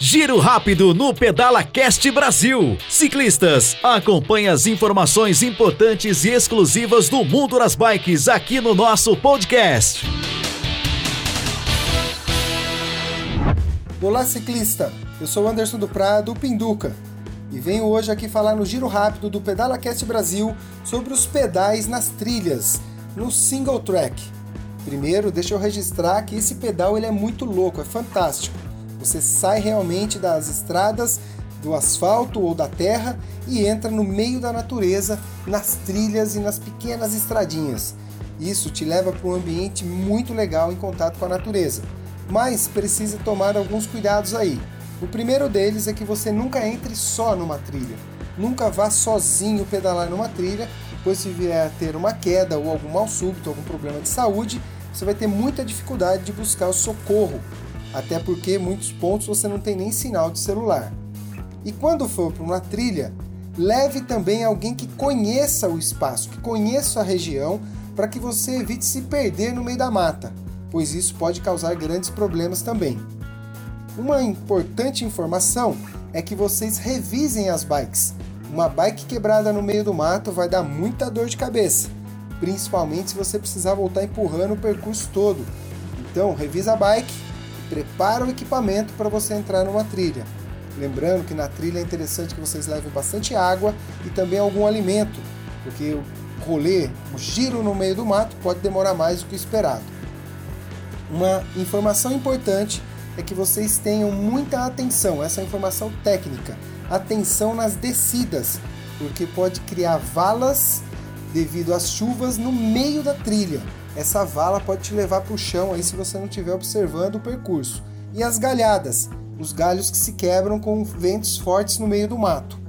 Giro rápido no Pedala Cast Brasil. Ciclistas, acompanhe as informações importantes e exclusivas do mundo das bikes aqui no nosso podcast. Olá, ciclista. Eu sou Anderson do Prado, Pinduca, e venho hoje aqui falar no giro rápido do Pedala Cast Brasil sobre os pedais nas trilhas, no single track. Primeiro, deixa eu registrar que esse pedal ele é muito louco, é fantástico. Você sai realmente das estradas, do asfalto ou da terra e entra no meio da natureza, nas trilhas e nas pequenas estradinhas. Isso te leva para um ambiente muito legal em contato com a natureza. Mas precisa tomar alguns cuidados aí. O primeiro deles é que você nunca entre só numa trilha. Nunca vá sozinho pedalar numa trilha, pois se vier a ter uma queda ou algum mal súbito, algum problema de saúde, você vai ter muita dificuldade de buscar o socorro até porque muitos pontos você não tem nem sinal de celular. E quando for para uma trilha, leve também alguém que conheça o espaço, que conheça a região, para que você evite se perder no meio da mata, pois isso pode causar grandes problemas também. Uma importante informação é que vocês revisem as bikes. Uma bike quebrada no meio do mato vai dar muita dor de cabeça, principalmente se você precisar voltar empurrando o percurso todo. Então, revisa a bike prepara o equipamento para você entrar numa trilha. Lembrando que na trilha é interessante que vocês levem bastante água e também algum alimento, porque o rolê, o giro no meio do mato pode demorar mais do que o esperado. Uma informação importante é que vocês tenham muita atenção, essa informação técnica, atenção nas descidas, porque pode criar valas devido às chuvas no meio da trilha essa vala pode te levar para o chão aí se você não estiver observando o percurso. E as galhadas, os galhos que se quebram com ventos fortes no meio do mato.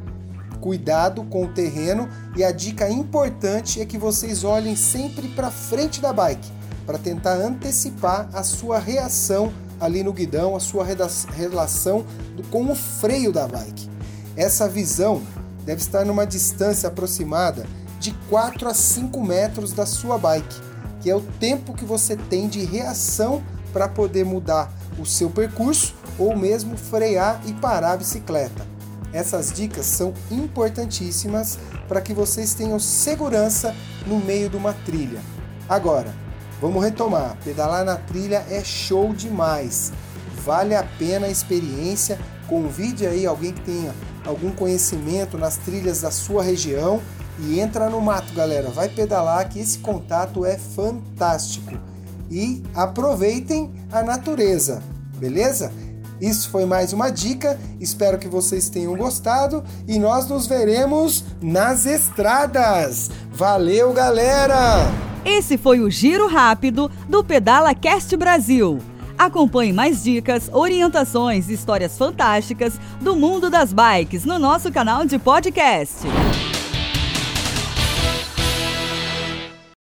Cuidado com o terreno e a dica importante é que vocês olhem sempre para frente da bike para tentar antecipar a sua reação ali no guidão, a sua relação com o freio da bike. Essa visão deve estar numa distância aproximada de 4 a 5 metros da sua bike que é o tempo que você tem de reação para poder mudar o seu percurso ou mesmo frear e parar a bicicleta. Essas dicas são importantíssimas para que vocês tenham segurança no meio de uma trilha. Agora, vamos retomar. Pedalar na trilha é show demais. Vale a pena a experiência. Convide aí alguém que tenha algum conhecimento nas trilhas da sua região e entra no mato, galera. Vai pedalar que esse contato é fantástico. E aproveitem a natureza, beleza? Isso foi mais uma dica. Espero que vocês tenham gostado e nós nos veremos nas estradas. Valeu, galera! Esse foi o giro rápido do Pedala Cast Brasil. Acompanhe mais dicas, orientações e histórias fantásticas do mundo das bikes no nosso canal de podcast.